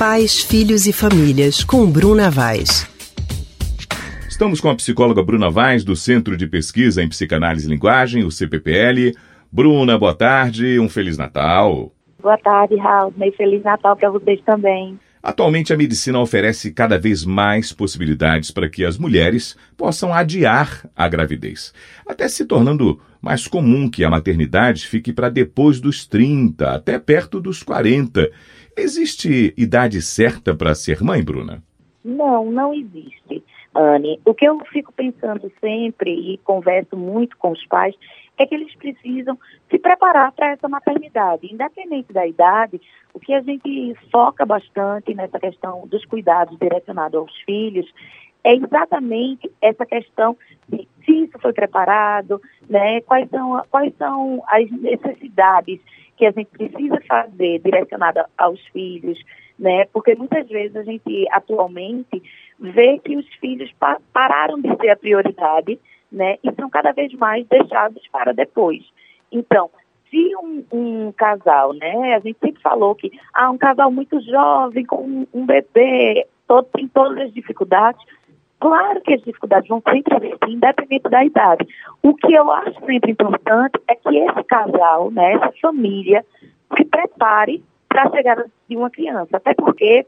Pais, Filhos e Famílias, com Bruna Vaz. Estamos com a psicóloga Bruna Vaz, do Centro de Pesquisa em Psicanálise e Linguagem, o CPPL. Bruna, boa tarde, um Feliz Natal. Boa tarde, Raul. E Feliz Natal para vocês também. Atualmente, a medicina oferece cada vez mais possibilidades para que as mulheres possam adiar a gravidez, até se tornando mais comum que a maternidade fique para depois dos 30, até perto dos 40. Existe idade certa para ser mãe, Bruna? Não, não existe, Anne. O que eu fico pensando sempre e converso muito com os pais é que eles precisam se preparar para essa maternidade. Independente da idade, o que a gente foca bastante nessa questão dos cuidados direcionados aos filhos é exatamente essa questão de se isso foi preparado, né, quais, são, quais são as necessidades que a gente precisa fazer direcionada aos filhos, né, porque muitas vezes a gente atualmente vê que os filhos pa pararam de ser a prioridade né? E são cada vez mais deixados para depois. Então, se um, um, casal, né? A gente sempre falou que ah, um casal muito jovem, com um, um bebê, todo, tem todas as dificuldades. Claro que as dificuldades vão sempre existir, independente da idade. O que eu acho sempre importante é que esse casal, né, essa família, se prepare para a chegada de uma criança. Até porque,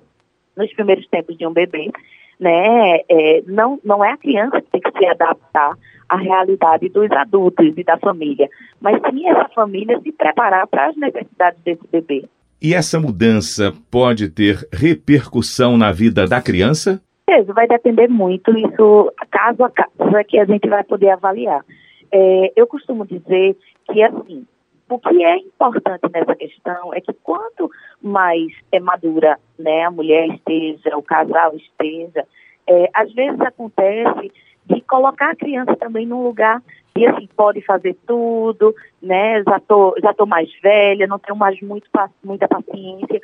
nos primeiros tempos de um bebê, né, é, não, não é a criança que tem que se adaptar à realidade dos adultos e da família, mas sim essa família se preparar para as necessidades desse bebê. E essa mudança pode ter repercussão na vida da criança? Isso vai depender muito, isso caso a caso é que a gente vai poder avaliar. É, eu costumo dizer que, assim, o que é importante nessa questão é que quanto mais é madura né, a mulher esteja, o casal esteja, é, às vezes acontece de colocar a criança também num lugar que assim pode fazer tudo, né? Já tô, já tô mais velha, não tenho mais muito, muita paciência.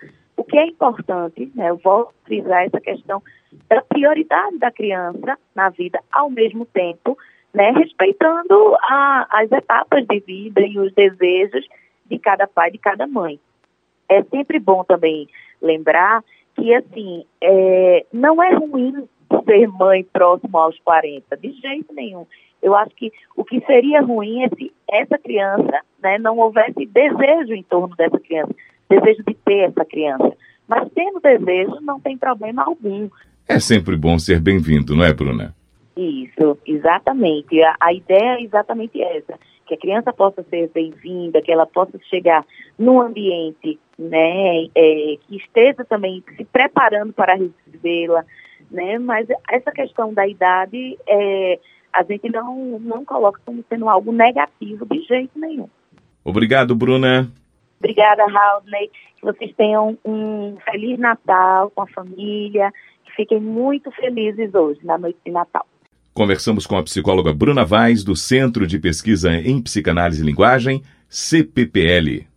Que é importante, né? Eu vou frisar essa questão da prioridade da criança na vida ao mesmo tempo né, respeitando a, as etapas de vida e os desejos de cada pai, de cada mãe. É sempre bom também lembrar que, assim, é, não é ruim ser mãe próximo aos 40, de jeito nenhum. Eu acho que o que seria ruim é se essa criança né, não houvesse desejo em torno dessa criança, desejo de ter essa criança. Mas tendo desejo, não tem problema algum. É sempre bom ser bem-vindo, não é, Bruna? Isso, exatamente. A, a, ideia é exatamente essa, que a criança possa ser bem-vinda, que ela possa chegar num ambiente, né, é, que esteja também se preparando para recebê-la, né, mas essa questão da idade, é, a gente não, não coloca como sendo algo negativo de jeito nenhum. Obrigado, Bruna. Obrigada, Raudney. Que vocês tenham um feliz Natal com a família, que fiquem muito felizes hoje, na noite de Natal. Conversamos com a psicóloga Bruna Vaz, do Centro de Pesquisa em Psicanálise e Linguagem, CPPL.